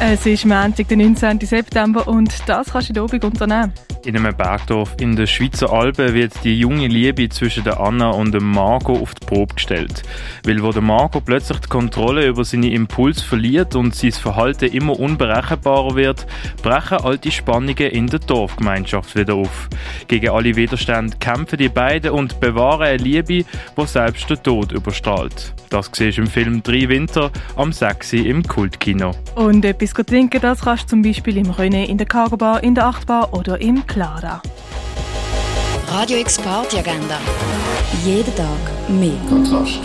Es ist Montag, der 19. September und das kannst du heute unternehmen. In einem Bergdorf in den Schweizer Alpen wird die junge Liebe zwischen der Anna und dem Marco auf die Probe gestellt. Weil wo der Marco plötzlich die Kontrolle über seine Impulse verliert und sein Verhalten immer unberechenbarer wird, brechen alte Spannungen in der Dorfgemeinschaft wieder auf. Gegen alle Widerstände kämpfen die beiden und bewahren eine Liebe, die selbst der Tod überstrahlt. Das siehst du im Film «Drei Winter» am 6. im Kultkino. Und etwas trinken, das kannst du zum Beispiel im René, in der Cargo Bar, in der Achtbar oder im Clara. Radio X Party Agenda. Jeden Tag mehr. Kontrast.